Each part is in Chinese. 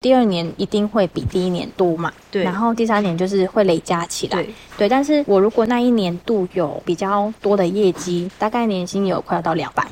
第二年一定会比第一年多嘛，对然后第三年就是会累加起来，对，对。但是我如果那一年度有比较多的业绩，大概年薪有快要到两百。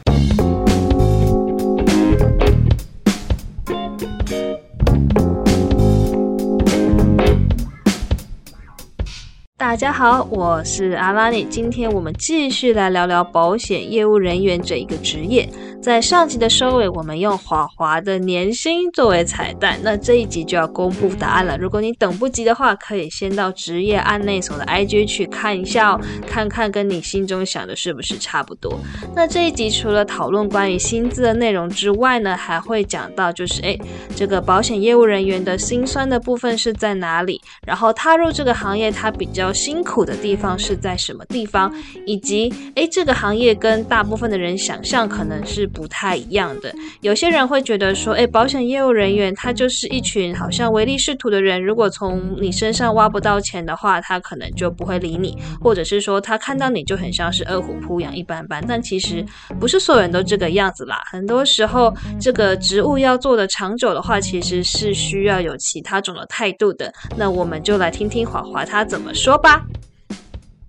大家好，我是阿拉尼。今天我们继续来聊聊保险业务人员这一个职业。在上集的收尾，我们用华华的年薪作为彩蛋。那这一集就要公布答案了。如果你等不及的话，可以先到职业案内所的 IG 去看一下哦，看看跟你心中想的是不是差不多。那这一集除了讨论关于薪资的内容之外呢，还会讲到就是诶，这个保险业务人员的辛酸的部分是在哪里？然后踏入这个行业，它比较辛苦的地方是在什么地方？以及诶，这个行业跟大部分的人想象可能是不太一样的。有些人会觉得说，诶，保险业务人员他就是一群好像唯利是图的人，如果从你身上挖不到钱的话，他可能就不会理你，或者是说他看到你就很像是饿虎扑羊一般般。但其实不是所有人都这个样子啦，很多时候这个职务要做的长久的话，其实是需要有其他种的态度的。那我们就来听听华华他怎么说吧。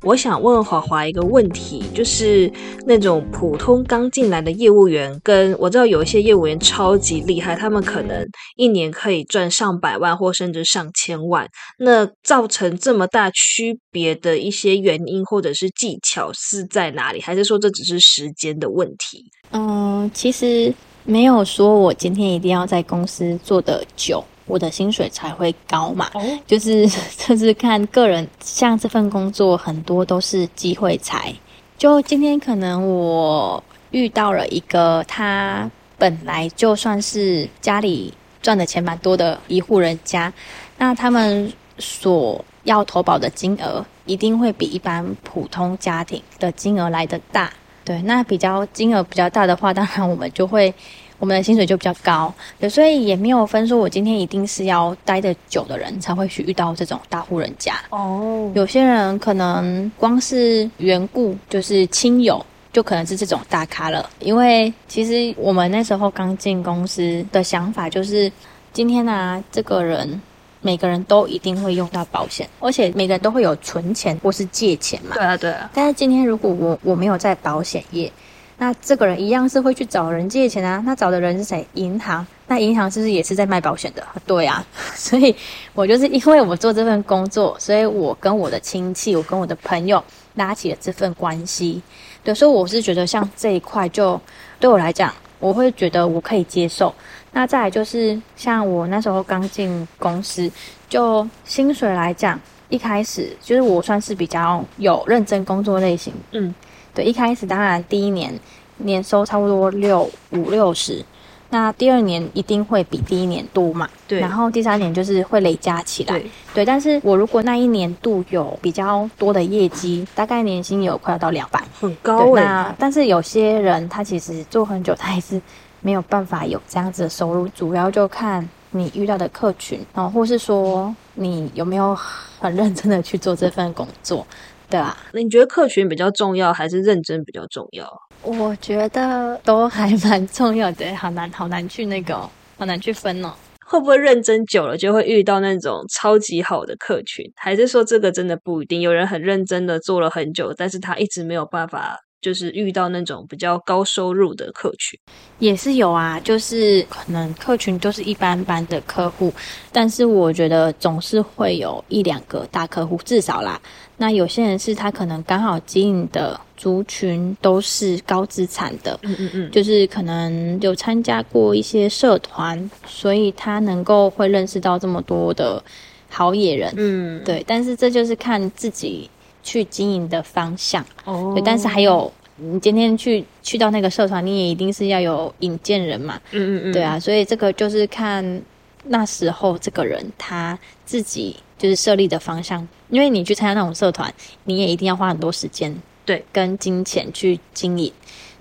我想问华华一个问题，就是那种普通刚进来的业务员，跟我知道有一些业务员超级厉害，他们可能一年可以赚上百万或甚至上千万。那造成这么大区别的一些原因或者是技巧是在哪里？还是说这只是时间的问题？嗯，其实没有说我今天一定要在公司做的久，我的薪水才会高嘛。哦，就是就是看个人，像这份工作很多都是机会财。就今天可能我遇到了一个他本来就算是家里赚的钱蛮多的一户人家，那他们所要投保的金额一定会比一般普通家庭的金额来的大。对，那比较金额比较大的话，当然我们就会我们的薪水就比较高，对，所以也没有分说我今天一定是要待得久的人才会去遇到这种大户人家。哦，有些人可能光是缘故就是亲友，就可能是这种大咖了。因为其实我们那时候刚进公司的想法就是，今天呢、这个人每个人都一定会用到保险，而且每个人都会有存钱或是借钱嘛。对啊，对啊，但是今天如果我我没有在保险业，那这个人一样是会去找人借钱啊。那找的人是谁？银行。那银行是不是也是在卖保险的？对啊，所以我就是因为我做这份工作，所以我跟我的亲戚，我跟我的朋友拉起了这份关系。对，所以我是觉得像这一块就对我来讲，我会觉得我可以接受。那再来就是像我那时候刚进公司，就薪水来讲，一开始就是我算是比较有认真工作类型。嗯，对，一开始当然第一年年收差不多六五六十，那第二年一定会比第一年多嘛。对，然后第三年就是会累加起来。对，对，但是我如果那一年度有比较多的业绩，大概年薪有快要到两百。很高对，哎、那但是有些人他其实做很久，他还是没有办法有这样子的收入，主要就看你遇到的客群然哦，或是说你有没有很认真的去做这份工作，对啊，那你觉得客群比较重要，还是认真比较重要？我觉得都还蛮重要的，好难好难去那个哦、好难去分哦。会不会认真久了就会遇到那种超级好的客群？还是说这个真的不一定？有人很认真的做了很久，但是他一直没有办法，就是遇到那种比较高收入的客群。也是有啊，就是可能客群都是一般般的客户，但是我觉得总是会有一两个大客户，至少啦。那有些人是他可能刚好经营的族群都是高资产的，嗯嗯嗯，就是可能有参加过一些社团，所以他能够会认识到这么多的好野人。嗯，对，但是这就是看自己去经营的方向。哦对，但是还，有你今天去去到那个社团，你也一定是要有引荐人嘛。嗯嗯嗯，对，啊，所以这个就是看那时候这个人他自己就是设立的方向，因为你去参加那种社团，你也一定要花很多时间，对，跟金钱去经营。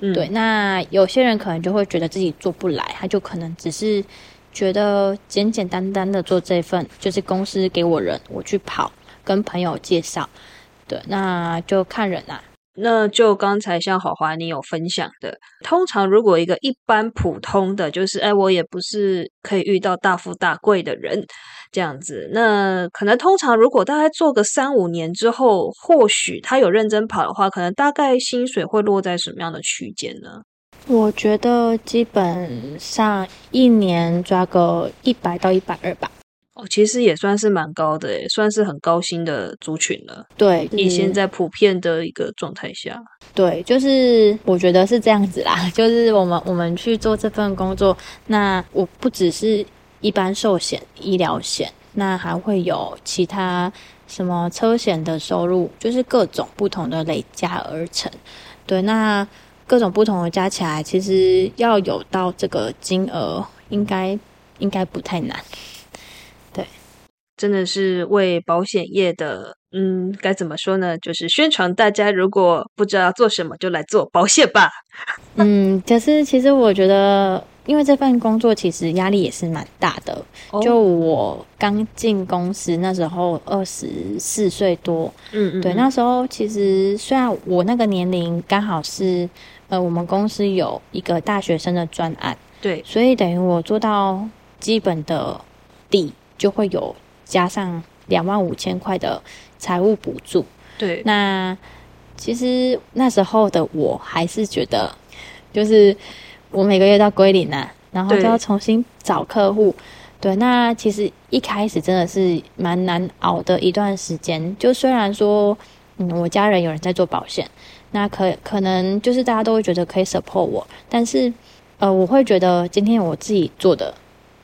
嗯对，，那有些人可能就会觉得自己做不来，他就可能只是觉得简简单单的做这份，就是公司给我人，我去跑，跟朋友介绍。对，那就看人啊。那就刚才像华华你有分享的，通常如果一个一般普通的，就是哎，我也不是可以遇到大富大贵的人这样子。那可能通常如果大概做个三五年之后，或许他有认真跑的话，可能大概薪水会落在什么样的区间呢？我觉得基本上一年抓个一百到一百二吧。哦，其实也算是蛮高的诶，算是很高薪的族群了。对，以现在普遍的一个状态下，对，就是我觉得是这样子啦。就是我们我们去做这份工作，那我不只是一般寿险、医疗险，那还会有其他什么车险的收入，就是各种不同的累加而成。对，那各种不同的加起来，其实要有到这个金额，应该应该不太难。真的是为保险业的，嗯，该怎么说呢？就是宣传大家如果不知道要做什么，就来做保险吧。嗯，可是其实我觉得，因为这份工作其实压力也是蛮大的。就我刚进公司那时候，二十四岁多，嗯嗯，对，那时候其实虽然我那个年龄刚好是，呃，我们公司有一个大学生的专案，对，所以等于我做到基本的底就会有。加上两万五千块的财务补助，对，那其实那时候的我还是觉得，就是我每个月都要归零啊，然后就要重新找客户，对，那其实一开始真的是蛮难熬的一段时间。就虽然说，嗯，我家人有人在做保险，那可可能就是大家都会觉得可以 support 我，但是呃，我会觉得今天我自己做的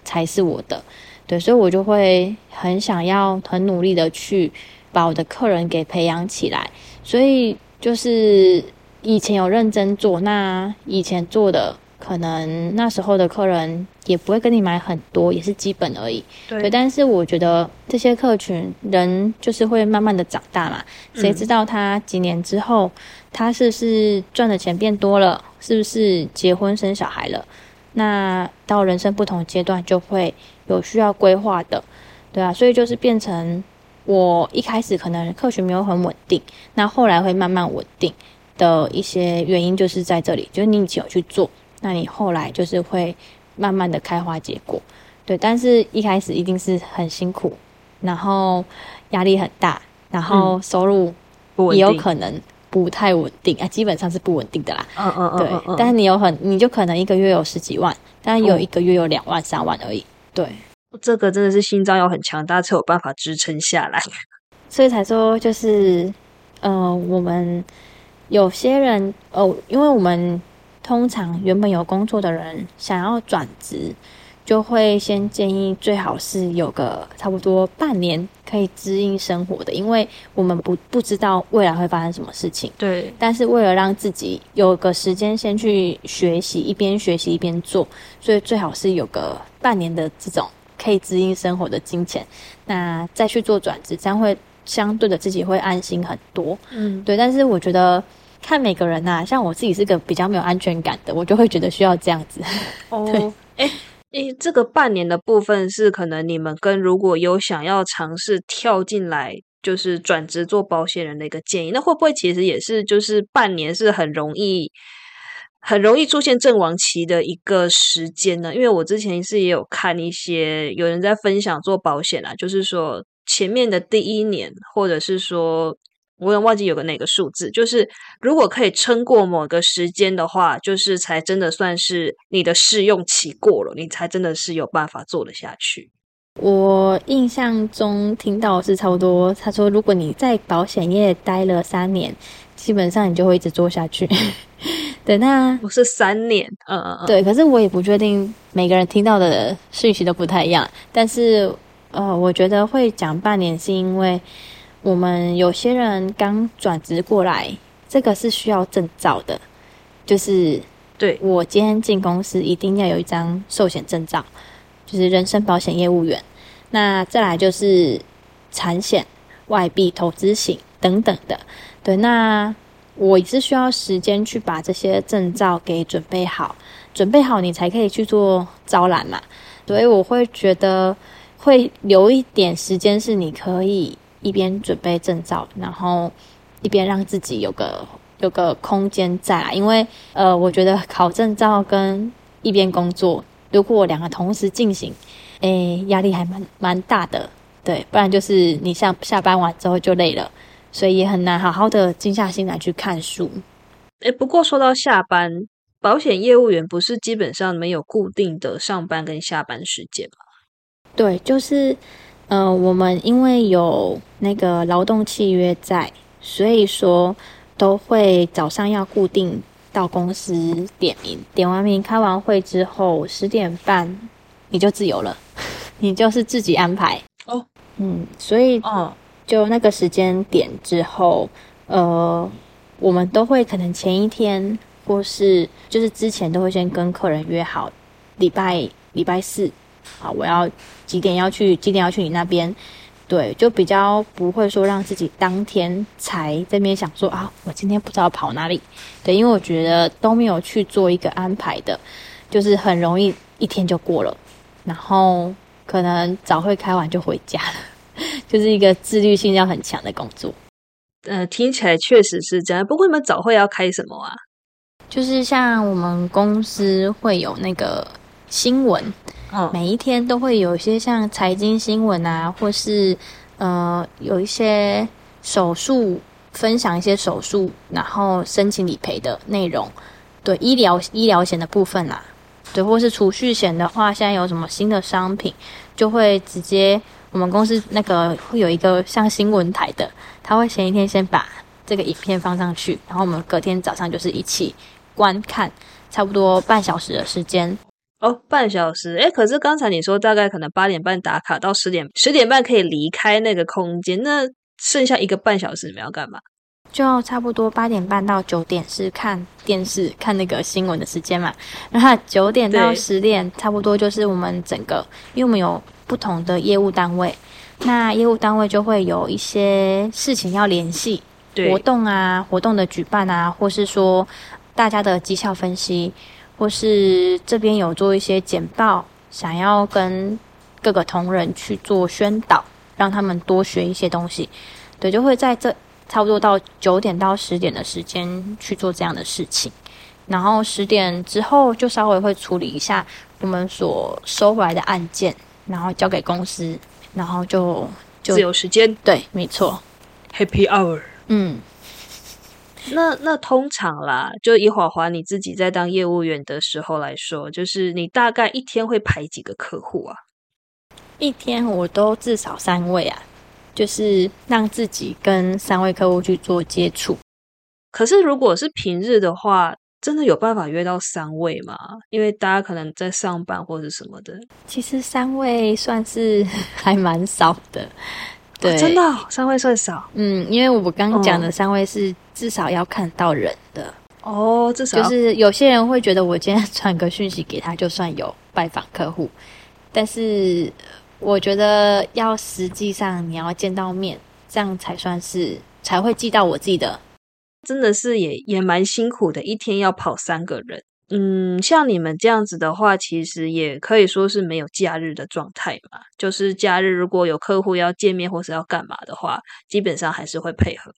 才是我的。对，所以我就会很想要、很努力的去把我的客人给培养起来。所以就是以前有认真做，那以前做的可能那时候的客人也不会跟你买很多，也是基本而已。对，但是我觉得这些客群人就是会慢慢的长大嘛，谁知道他几年之后，他是不是赚的钱变多了，是不是结婚生小孩了？那到人生不同阶段就会。有需要规划的，对啊，所以就是变成我一开始可能客群没有很稳定，那后来会慢慢稳定的一些原因就是在这里，就是你以前有去做，那你后来就是会慢慢的开花结果，对，但是一开始一定是很辛苦，然后压力很大，然后收入也有可能不太稳定啊，基本上是不稳定的啦，嗯嗯嗯，对，但是你有很，你就可能一个月有十几万，但有一个月有两万三万而已。对，这个真的是心脏要很强大才有办法支撑下来，所以才说就是，呃，我们有些人哦，因为我们通常原本有工作的人想要转职，就会先建议最好是有个差不多半年可以支应生活的，因为我们不不知道未来会发生什么事情。对，但是为了让自己有个时间先去学习，一边学习一边做，所以最好是有个。半年的这种可以滋阴生活的金钱，那再去做转职，这样会相对的自己会安心很多。嗯，对。但是我觉得看每个人呐，像我自己是个比较没有安全感的，我就会觉得需要这样子。哦，哎诶，这个半年的部分是可能你们跟如果有想要尝试跳进来就是转职做保险人的一个建议，那会不会其实也是就是半年是很容易？很容易出现阵亡期的一个时间呢，因为我之前是也有看一些有人在分享做保险啊，就是说前面的第一年，或者是说我也忘记有个哪个数字，就是如果可以撑过某个时间的话，就是才真的算是你的试用期过了，你才真的是有办法做得下去。我印象中听到是差不多，他说如果你在保险业待了三年，基本上你就会一直做下去。对，那不是三年，嗯嗯嗯，对，可是我也不确定每个人听到的讯息都不太一样。但是，呃，我觉得会讲半年，是因为我们有些人刚转职过来，这个是需要证照的，就是对我今天进公司一定要有一张寿险证照，就是人身保险业务员。那再来就是产险、外币、投资型等等的，对，那。我是需要时间去把这些证照给准备好，准备好你才可以去做招揽嘛。所以我会觉得会留一点时间，是你可以一边准备证照，然后一边让自己有个有个空间在啊，因为呃，我觉得考证照跟一边工作，如果两个同时进行，诶，压力还蛮蛮大的。对，不然就是你下下班完之后就累了，所以也很难好好的静下心来去看书。诶，不过说到下班，保险业务员不是基本上没有固定的上班跟下班时间吗？对，就是呃，我们因为有那个劳动契约在，所以说都会早上要固定到公司点名，点完名开完会之后十点半你就自由了，你就是自己安排。哦，嗯，所以哦，就那个时间点之后，呃，我们都会可能前一天或是就是之前都会先跟客人约好，礼拜礼拜四，啊，我要几点要去，几点要去你那边，对，就比较不会说让自己当天才这边想说啊，我今天不知道跑哪里，对，因为我觉得都没有去做一个安排的，就是很容易一天就过了，然后。可能早会开完就回家了，就是一个自律性要很强的工作。呃，听起来确实是这样。不过你们早会要开什么啊？就是像我们公司会有那个新闻，嗯，每一天都会有一些像财经新闻啊，或是呃有一些手术分享一些手术，然后申请理赔的内容，对医疗医疗险的部分啦。对，或是储蓄险的话，现在有什么新的商品，就会直接我们公司那个会有一个像新闻台的，他会前一天先把这个影片放上去，然后我们隔天早上就是一起观看，差不多半小时的时间。哦，半小时，诶可是刚才你说大概可能八点半打卡到十点，十点半可以离开那个空间，那剩下一个半小时你们要干嘛？就差不多八点半到九点是看电视看那个新闻的时间嘛，然后九点到十点差不多就是我们整个，因为我们有不同的业务单位，那业务单位就会有一些事情要联系，活动啊，活动的举办啊，或是说大家的绩效分析，或是这边有做一些简报，想要跟各个同仁去做宣导，让他们多学一些东西，对，就会在这。差不多到九点到十点的时间去做这样的事情，然后十点之后就稍微会处理一下我们所收回来的案件，然后交给公司，然后就就自由时间。对，没错，Happy Hour。嗯，那那通常啦，就以华华你自己在当业务员的时候来说，就是你大概一天会排几个客户啊？一天我都至少三位啊。就是让自己跟三位客户去做接触，可是如果是平日的话，真的有办法约到三位吗？因为大家可能在上班或者什么的。其实三位算是 还蛮少的，对，真的三位算少。嗯，因为我刚刚讲的三位是至少要看到人的哦，至少就是有些人会觉得我今天传个讯息给他，就算有拜访客户，但是。我觉得要实际上你要见到面，这样才算是才会记到我自己的。真的是也也蛮辛苦的，一天要跑三个人。嗯，像你们这样子的话，其实也可以说是没有假日的状态嘛。就是假日如果有客户要见面或是要干嘛的话，基本上还是会配合。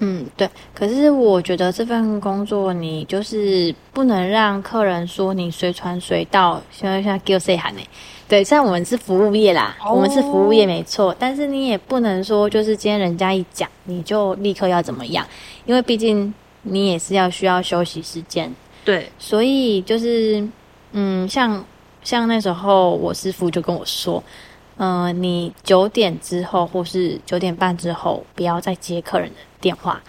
嗯，对。可是我觉得这份工作，你就是不能让客人说你随传随到，像像 give say 喊呢。对，虽然我们是服务业啦，我们是服务业没错，但是你也不能说就是今天人家一讲你就立刻要怎么样，因为毕竟你也是要需要休息时间。对，所以就是嗯，像像那时候我师傅就跟我说，嗯，你九点之后或是九点半之后不要再接客人的电话。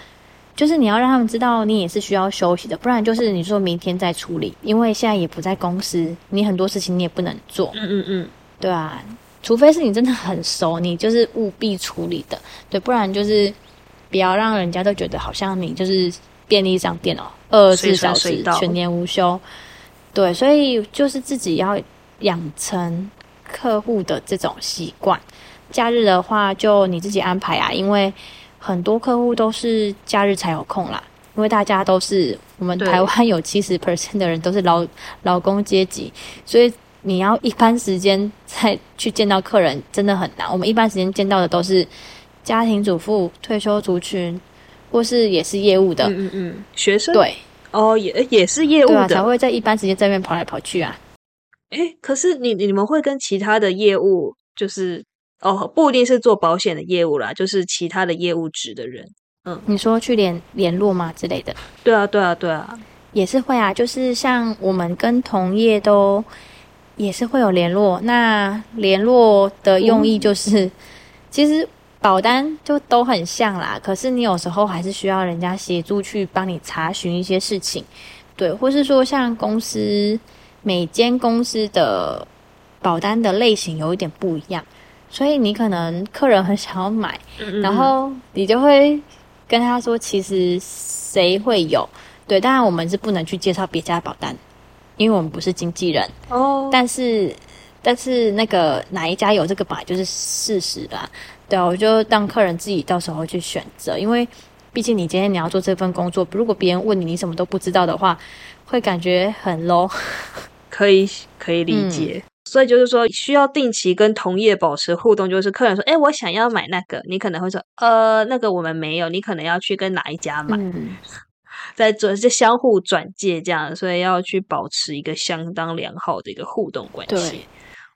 就是你要让他们知道你也是需要休息的，不然就是你说明天再处理，因为现在也不在公司，你很多事情你也不能做。嗯嗯嗯，对啊，除非是你真的很熟，你就是务必处理的，对，不然就是不要让人家都觉得好像你就是便利商店哦，二十四小时全年无休。对，所以就是自己要养成客户的这种习惯。假日的话，就你自己安排啊，因为。很多客户都是假日才有空啦，因为大家都是我们台湾有七十 percent 的人都是劳劳工阶级，所以你要一般时间再去见到客人真的很难。我们一般时间见到的都是家庭主妇、退休族群，或是也是业务的，嗯嗯嗯，学生对哦，也也是业务对啊，才。会在一般时间在那边跑来跑去啊。哎、可是你你们会跟其他的业务，就是哦，不一定是做保险的业务啦，就是其他的业务职的人。嗯你说去联联络嘛之类的？对啊，对啊，对啊。也是会啊，就是像我们跟同业都也是会有联络。那联络的用意就是，其实保单就都很像啦，可是你有时候还是需要人家协助去帮你查询一些事情，对，或是说像公司每间公司的保单的类型有一点不一样，所以你可能客人很想要买，嗯嗯然后你就会跟他说，其实谁会有。对，当然我们是不能去介绍别家保单，因为我们不是经纪人。哦，但是，但是那个哪一家有这个本来就是事实啦。对啊，我就让客人自己到时候去选择，因为毕竟你今天你要做这份工作，如果别人问你你什么都不知道的话，会感觉很 low。可以可以理解。所以就是说，需要定期跟同业保持互动。就是客人说：“哎，我想要买那个。”你可能会说：“呃，那个我们没有。”你可能要去跟哪一家买，嗯，在做这相互转介这样，所以要去保持一个相当良好的一个互动关系。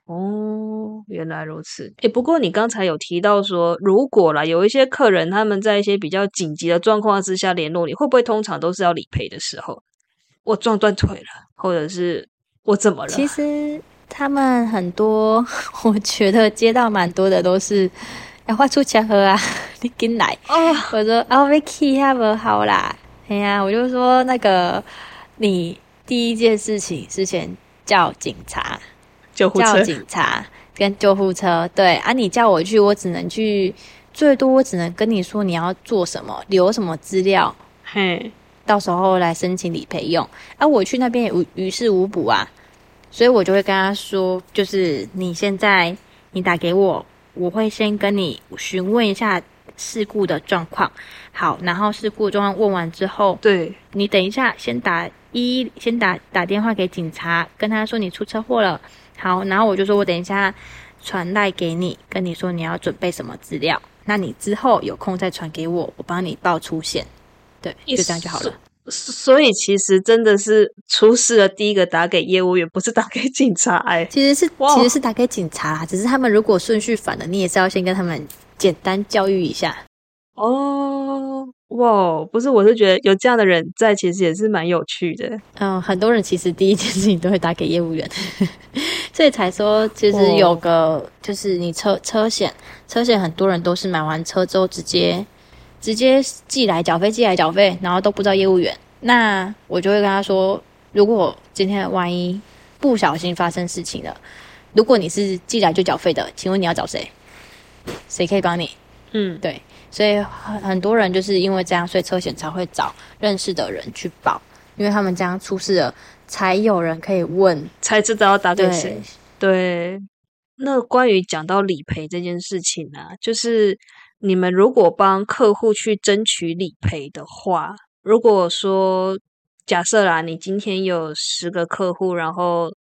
哦，原来如此。哎，不过你刚才有提到说，如果啦有一些客人他们在一些比较紧急的状况之下联络你，会不会通常都是要理赔的时候？我撞断腿了，或者是我怎么了？其实他们很多，我觉得接到蛮多的都是要画出钱盒啊，你进来。哦，我说啊，我 Vicky 还不好啦。哎呀，我就说那个，你第一件事情是先叫警察，叫救护车，警察跟救护车。对啊，你叫我去，我只能去，最多我只能跟你说你要做什么，留什么资料，嘿，到时候来申请理赔用。啊，我去那边也无于事无补啊，所以我就会跟他说，就是你现在你打给我，我会先跟你询问一下事故的状况。好，然后事故状况问完之后，对，你等一下先打一，先打打电话给警察，跟他说你出车祸了。好，然后我就说我等一下传赖给你，跟你说你要准备什么资料。那你之后有空再传给我，我帮你报出险。对，就这样就好了。所以其实真的是出事了，第一个打给业务员，不是打给警察、哎，其实是其实是打给警察啦，只是他们如果顺序反了，你也是要先跟他们简单教育一下。哦，哇，不是，我是觉得有这样的人在，其实也是蛮有趣的。嗯，很多人其实第一件事情都会打给业务员，所以才说其实哦有个就是你车车险，车险很多人都是买完车之后直接直接寄来缴费，寄来缴费，然后都不知道业务员。那我就会跟他说，如果今天万一不小心发生事情了，如果你是寄来就缴费的，请问你要找谁？谁可以帮你？嗯，对，所以很很多人就是因为这样，所以车险才会找认识的人去保，因为他们这样出事了，才有人可以问。才知道要打给谁对。，对，那关于讲到理赔这件事情啊，就是你们如果帮客户去争取理赔的话，如果说假设啦，你今天有十个客户，然后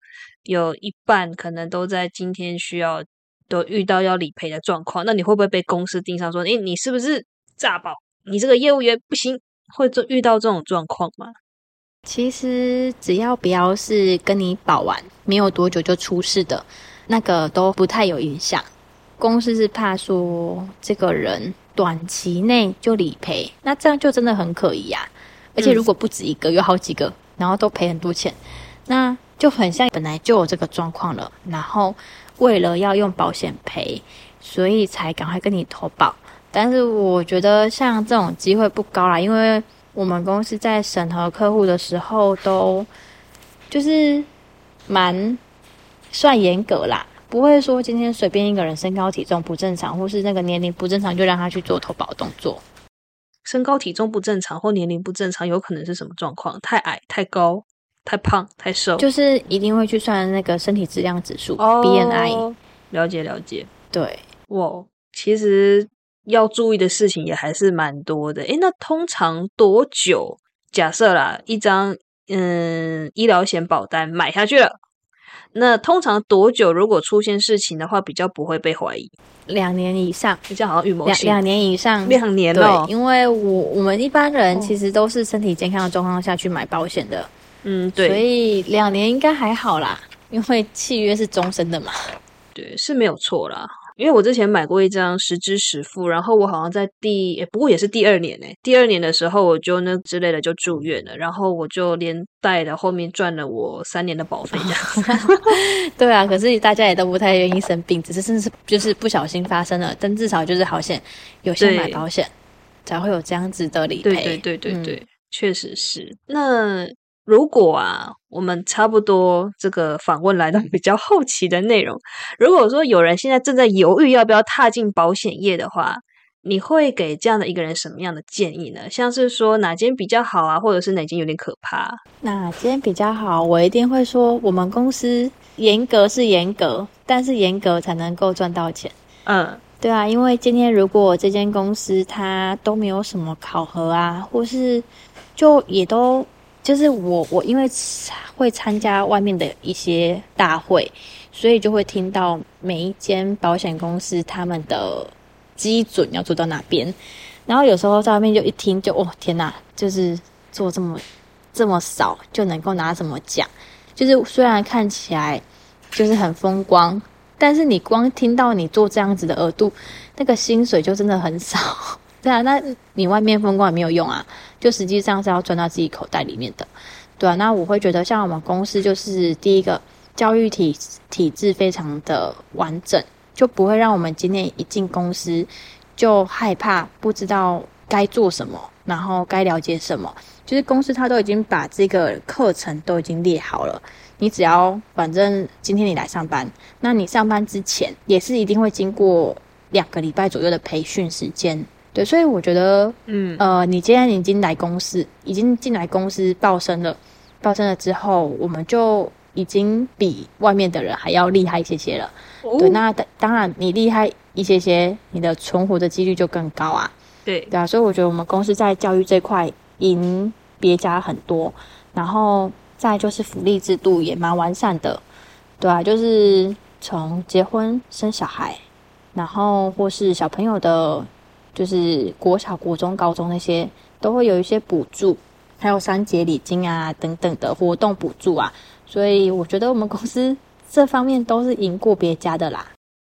有一半可能都在今天需要都遇到要理赔的状况，那你会不会被公司盯上说，诶，你是不是诈保？你这个业务员不行，会做遇到这种状况吗？其实只要不要是跟你保完没有多久就出事的，那个都不太有影响。公司是怕说这个人短期内就理赔，那这样就真的很可疑呀、而且如果不止一个，有好几个，然后都赔很多钱，那就很像本来就有这个状况了，然后为了要用保险赔，所以才赶快跟你投保。但是我觉得像这种机会不高啦，因为我们公司在审核客户的时候都就是蛮算严格啦，不会说今天随便一个人身高体重不正常，或是那个年龄不正常就让他去做投保动作。身高体重不正常或年龄不正常，有可能是什么状况？太矮、太高、太胖、太瘦，就是一定会去算那个身体质量指数、BNI。哦了解了解。对，哇，其实要注意的事情也还是蛮多的。诶，那通常多久？假设啦，一张嗯医疗险保单买下去了，那通常多久如果出现事情的话，比较不会被怀疑？两年以上，比较好像预谋性。两两年以上，两年对哦，，因为我我们一般人哦其实都是身体健康的状况下去买保险的，嗯，对所以两年应该还好啦，因为契约是终身的嘛。对，是没有错啦。因为我之前买过一张实支实付，然后我好像在第，诶不过也是第二年呢。第二年的时候，我就那之类的就住院了，然后我就连带的后面赚了我三年的保费这样子。对啊，可是大家也都不太愿意生病，只是甚至是就是不小心发生了，但至少就是好险有先买保险，才会有这样子的理赔。对对对对嗯对，确实是。那如果啊，我们差不多这个访问来到比较后期的内容，如果说有人现在正在犹豫要不要踏进保险业的话，你会给这样的一个人什么样的建议呢？像是说哪间比较好啊，或者是哪间有点可怕？哪间比较好，我一定会说，我们公司严格是严格，但是严格才能够赚到钱。嗯，对啊，因为今天如果这间公司它都没有什么考核啊，或是就也都就是我我因为会参加外面的一些大会，所以就会听到每一间保险公司他们的基准要做到哪边，然后有时候在外面就一听就哦天哪，就是做这么这么少就能够拿什么奖，就是虽然看起来就是很风光，但是你光听到你做这样子的额度，那个薪水就真的很少。对啊，那你外面风光也没有用啊，就实际上是要赚到自己口袋里面的。对啊，那我会觉得像我们公司就是第一个教育体体制非常的完整，就不会让我们今天一进公司就害怕不知道该做什么，然后该了解什么。就是公司他都已经把这个课程都已经列好了，你只要反正今天你来上班，那你上班之前也是一定会经过两个礼拜左右的培训时间。对，所以我觉得，嗯呃，你今天已经来公司，已经进来公司报生了，报生了之后，我们就已经比外面的人还要厉害一些些了。对，那当当然你厉害一些些，你的存活的几率就更高啊。对对啊，所以我觉得我们公司在教育这块赢别家很多，然后再就是福利制度也蛮完善的，对啊，就是从结婚生小孩，然后或是小朋友的，就是国小、国中、高中那些都会有一些补助，还有三节礼金啊等等的活动补助啊，所以我觉得我们公司这方面都是赢过别家的啦。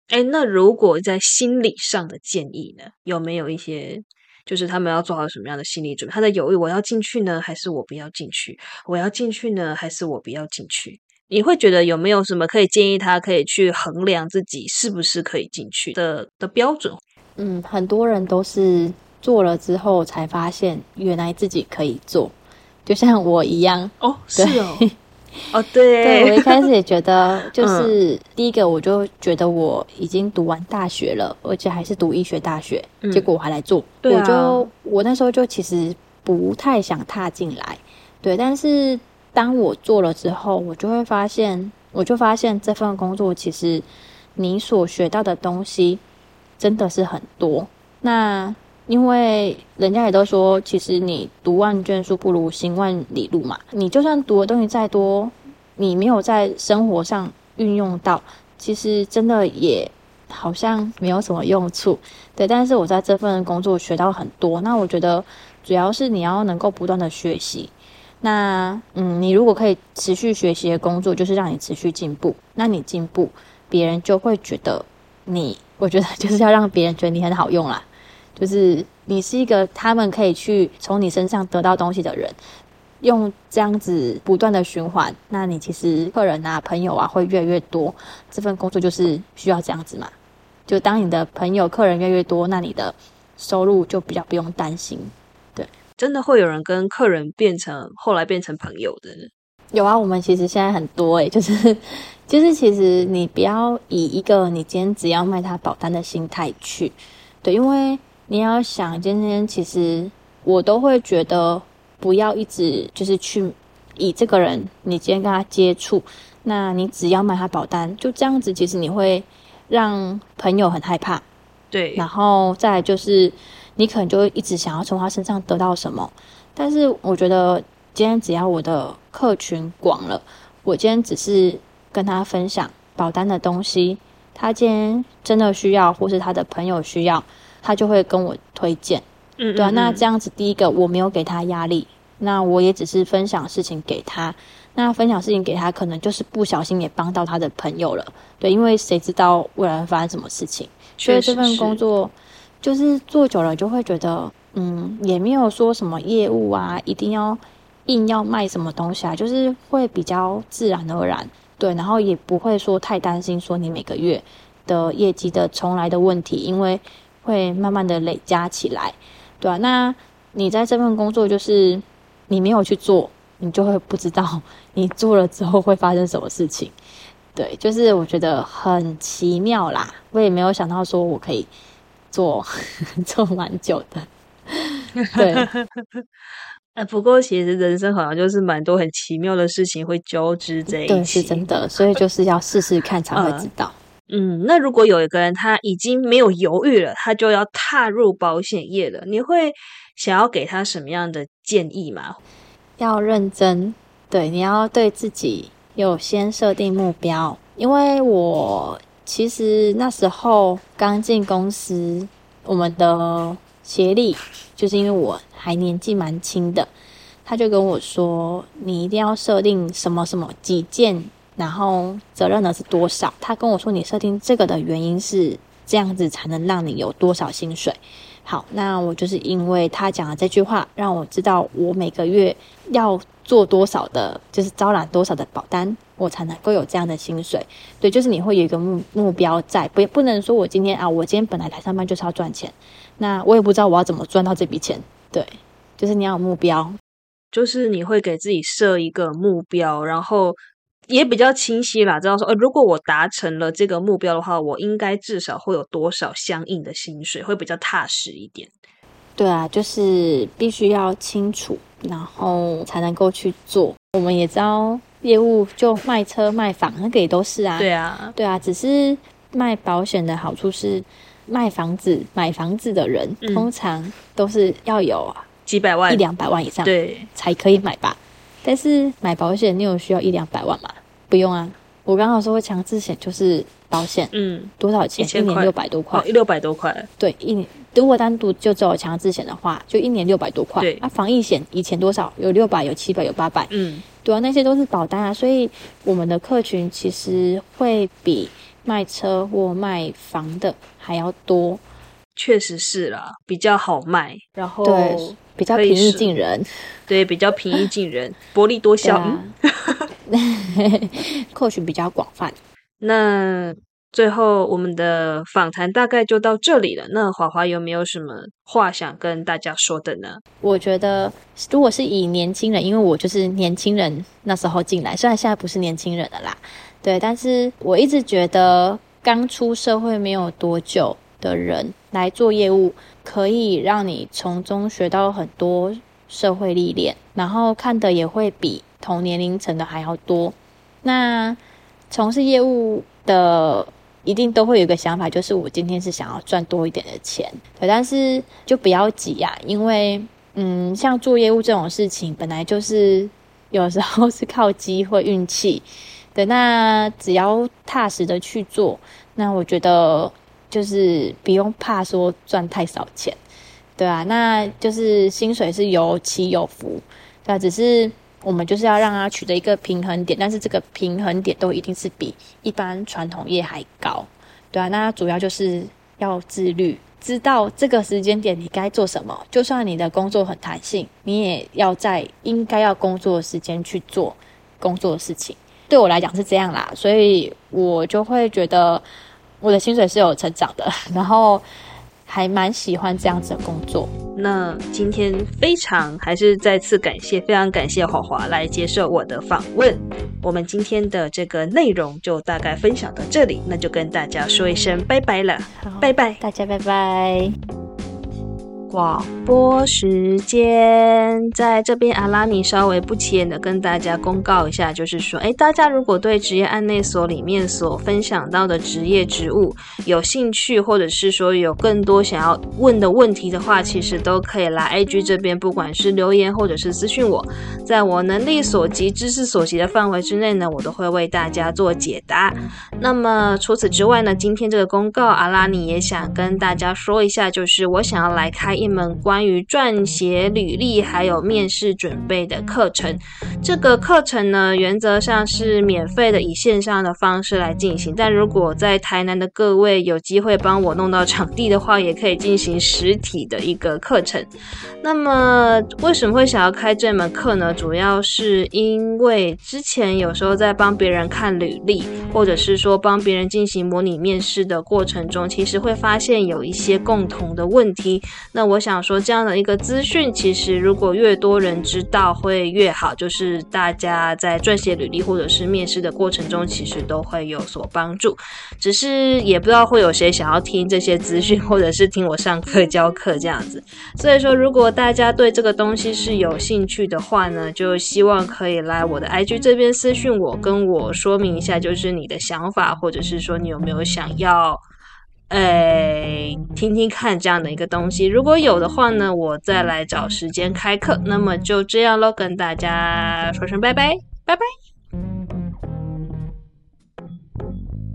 哎，那如果在心理上的建议呢，有没有一些就是他们要做好什么样的心理准备？他在犹豫我要进去呢，还是我不要进去？我要进去呢，还是我不要进去？你会觉得有没有什么可以建议他可以去衡量自己是不是可以进去的的标准？嗯，很多人都是做了之后才发现，原来自己可以做，就像我一样。哦，是哦，哦，对。我，一开始也觉得，就 是、第一个我就觉得我已经读完大学了，而且还是读医学大学，嗯。结果我还来做，我就我那时候就其实不太想踏进来，对，但是当我做了之后，我就会发现，我就发现这份工作其实你所学到的东西真的是很多。那因为人家也都说，其实你读万卷书不如行万里路嘛。你就算读的东西再多，你没有在生活上运用到，其实真的也好像没有什么用处。对，但是我在这份工作学到很多。那我觉得主要是你要能够不断的学习。那嗯，你如果可以持续学习的工作，就是让你持续进步。那你进步，别人就会觉得你，我觉得就是要让别人觉得你很好用啦。就是你是一个他们可以去从你身上得到东西的人，用这样子不断的循环，那你其实客人啊、朋友啊会越来越多。这份工作就是需要这样子嘛。就当你的朋友、客人越来越多，那你的收入就比较不用担心。对真的会有人跟客人变成后来变成朋友的。有啊，我们其实现在很多诶、就是就是其实你不要以一个你今天只要卖他保单的心态去，对，因为你要想今天其实我都会觉得不要一直就是去以这个人你今天跟他接触，那你只要卖他保单，就这样子，其实你会让朋友很害怕，对，然后再来就是你可能就会一直想要从他身上得到什么，但是我觉得今天只要我的客群广了，我今天只是跟他分享保单的东西，他今天真的需要，或是他的朋友需要，他就会跟我推荐。嗯，对啊，那嗯这样子，第一个我没有给他压力，那我也只是分享事情给他。那分享事情给他，可能就是不小心也帮到他的朋友了。对，因为谁知道未来会发生什么事情？所以这份工作就是做久了，就会觉得，嗯，也没有说什么业务啊，一定要硬要卖什么东西啊，就是会比较自然而然。对，然后也不会说太担心说你每个月的业绩的重来的问题，因为会慢慢的累加起来。对啊，那你在这份工作就是你没有去做，你就会不知道 你做了之后会发生什么事情。对，就是我觉得很奇妙啦，我也没有想到说我可以做 做蛮久的。对，呃，不过其实人生好像就是蛮多很奇妙的事情会交织在一起。对，是真的，所以就是要试试看才会知道。嗯，那如果有一个人他已经没有犹豫了，他就要踏入保险业了，你会想要给他什么样的建议吗？要认真，对，你要对自己有先设定目标。因为我其实那时候刚进公司，我们的协力就是因为我还年纪蛮轻的，他就跟我说，你一定要设定什么什么几件，然后责任呢是多少。他跟我说，你设定这个的原因是这样子才能让你有多少薪水。好，那我就是因为他讲的这句话，让我知道我每个月要做多少的，就是招揽多少的保单，我才能够有这样的薪水。对，就是你会有一个目目标在，不不能说我今天啊，我今天本来来上班就是要赚钱，那我也不知道我要怎么赚到这笔钱。对，就是你要有目标。就是你会给自己设一个目标，然后也比较清晰啦，知道说，呃，如果我达成了这个目标的话，我应该至少会有多少相应的薪水，会比较踏实一点。对啊，就是必须要清楚，然后才能够去做。我们也知道，业务就卖车卖房，那个也都是啊。对啊，对啊，只是卖保险的好处是，卖房子、买房子的人、嗯通常都是要有几百万一，两百万以上对，才可以买吧。但是买保险，你有需要一两百万吗？不用啊。我刚刚说强制险就是保险，嗯，多少钱？1000一年六百多块哦，。六百多块，对，一年如果单独就只有强制险的话，就一年六百多块。对那、防疫险以前多少？有六百，有七百，有八百。嗯，对啊，那些都是保单啊，所以我们的客群其实会比卖车或卖房的还要多，确实是啦，比较好卖，然后对，比较平易近人。对比较平易近人，薄利多对销。啊，客群比较广泛。那最后我们的访谈大概就到这里了。那华华有没有什么话想跟大家说的呢？我觉得，如果是以年轻人，因为我就是年轻人那时候进来，虽然现在不是年轻人了啦，对，但是我一直觉得刚出社会没有多久的人来做业务，可以让你从中学到很多社会历练，然后看的也会比同年龄层的还要多。那从事业务的一定都会有一个想法，就是我今天是想要赚多一点的钱，对，但是就不要急呀、因为嗯，像做业务这种事情，本来就是有时候是靠机会、运气，对，那只要踏实的去做，那我觉得就是不用怕说赚太少钱，对啊，那就是薪水是有起有伏，对啊，只是我们就是要让它取得一个平衡点，但是这个平衡点都一定是比一般传统业还高，对啊，那主要就是要自律，知道这个时间点你该做什么，就算你的工作很弹性，你也要在应该要工作的时间去做工作的事情。对我来讲是这样啦，所以我就会觉得我的薪水是有成长的，然后还蛮喜欢这样子的工作。那今天非常还是再次感谢，非常感谢华华来接受我的访问。我们今天的这个内容就大概分享到这里，那就跟大家说一声拜拜了，好拜拜。大家拜拜。广播时间，在这边阿拉尼稍微不起眼的跟大家公告一下，就是说，哎，大家如果对职业案内所里面所分享到的职业职务有兴趣，或者是说有更多想要问的问题的话，其实都可以来 AG 这边，不管是留言或者是私讯我，在我能力所及、知识所及的范围之内呢，我都会为大家做解答。那么除此之外呢，今天这个公告，阿拉尼也想跟大家说一下，就是我想要来开一。一门关于撰写履历还有面试准备的课程。这个课程呢，原则上是免费的，以线上的方式来进行。但如果在台南的各位有机会帮我弄到场地的话，也可以进行实体的一个课程。那么为什么会想要开这门课呢？主要是因为之前有时候在帮别人看履历，或者是说帮别人进行模拟面试的过程中，其实会发现有一些共同的问题。那我想说，这样的一个资讯，其实如果越多人知道会越好，就是。大家在撰写履历或者是面试的过程中，其实都会有所帮助。只是也不知道会有谁想要听这些资讯，或者是听我上课教课这样子。所以说，如果大家对这个东西是有兴趣的话呢，就希望可以来我的 IG 这边私讯我，跟我说明一下，就是你的想法，或者是说你有没有想要。哎，听听看这样的一个东西，如果有的话呢，我再来找时间开课。那么就这样喽，跟大家说声拜拜，拜拜。